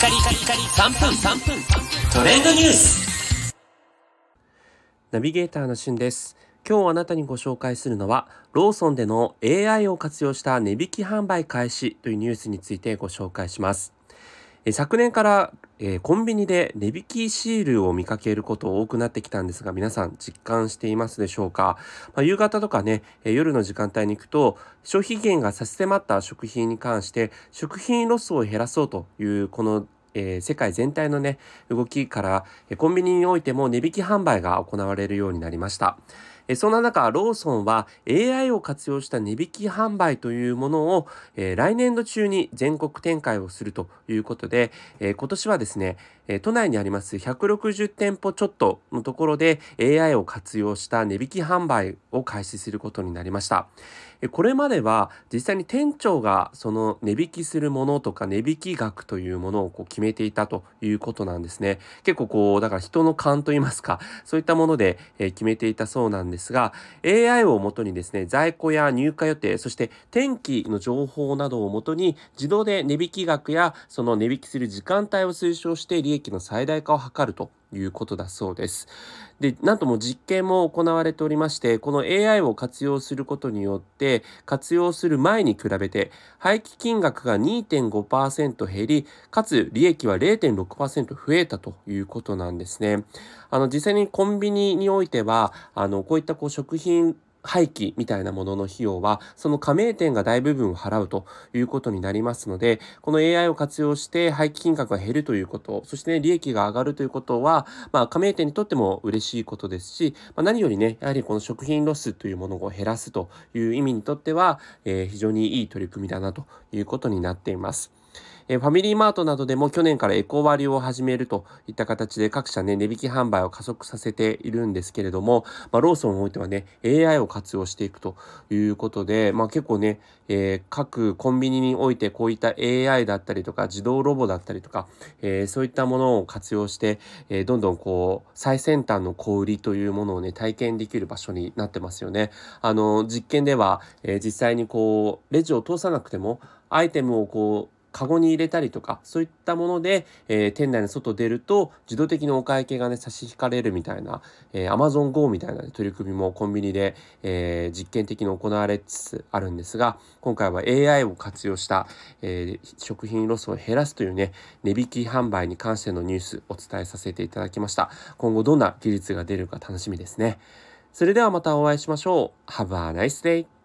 カリカリカリ3分3分。トレンドニュース。ナビゲーターのしゅんです。今日あなたにご紹介するのはローソンでの AI を活用した値引き販売開始というニュースについてご紹介します。昨年からえー、コンビニで値引きシールを見かけること多くなってきたんですが、皆さん実感していますでしょうか、まあ、夕方とかね、えー、夜の時間帯に行くと、消費減が差し迫った食品に関して、食品ロスを減らそうという、このえー、世界全体のね動きから、コンビニにおいても値引き販売が行われるようになりました。えそんな中、ローソンは AI を活用した値引き販売というものを、え来年度中に全国展開をするということで、え今年はですね、え都内にあります160店舗ちょっとのところで AI を活用した値引き販売を開始することになりました。これまでは実際に店長がその値引きするものとか値引き額というものをこう決めていたということなんですね。結構こう、だから人の勘といいますか、そういったもので決めていたそうなんですが、AI をもとにですね、在庫や入荷予定、そして天気の情報などをもとに自動で値引き額やその値引きする時間帯を推奨して利益の最大化を図ると。いうことだそうです。で、なんとも実験も行われておりまして、この AI を活用することによって、活用する前に比べて、廃棄金額が2.5%減り、かつ利益は0.6%増えたということなんですね。あの、実際にコンビニにおいては、あの、こういったこう食品廃棄みたいなものの費用は、その加盟店が大部分を払うということになりますので、この AI を活用して廃棄金額が減るということ、そしてね、利益が上がるということは、まあ、加盟店にとっても嬉しいことですし、まあ、何よりね、やはりこの食品ロスというものを減らすという意味にとっては、えー、非常にいい取り組みだなということになっています。えファミリーマートなどでも去年からエコ割を始めるといった形で各社ね、値引き販売を加速させているんですけれども、まあ、ローソンにおいてはね、AI を活用していくということで、まあ、結構ね、えー、各コンビニにおいてこういった AI だったりとか自動ロボだったりとか、えー、そういったものを活用して、えー、どんどんこう最先端の小売りというものをね体験できる場所になってますよね。あの実験では、え実際にこうレジを通さなくてもアイテムをこうカゴに入れたりとか、そういったもので、えー、店内の外出ると、自動的にお会計がね、差し引かれるみたいな、えー、Amazon Go みたいな、ね、取り組みもコンビニで、えー、実験的に行われつつあるんですが、今回は AI を活用した、えー、食品ロスを減らすというね、値引き販売に関してのニュースお伝えさせていただきました。今後どんな技術が出るか楽しみですね。それではまたお会いしましょう。Have a nice day!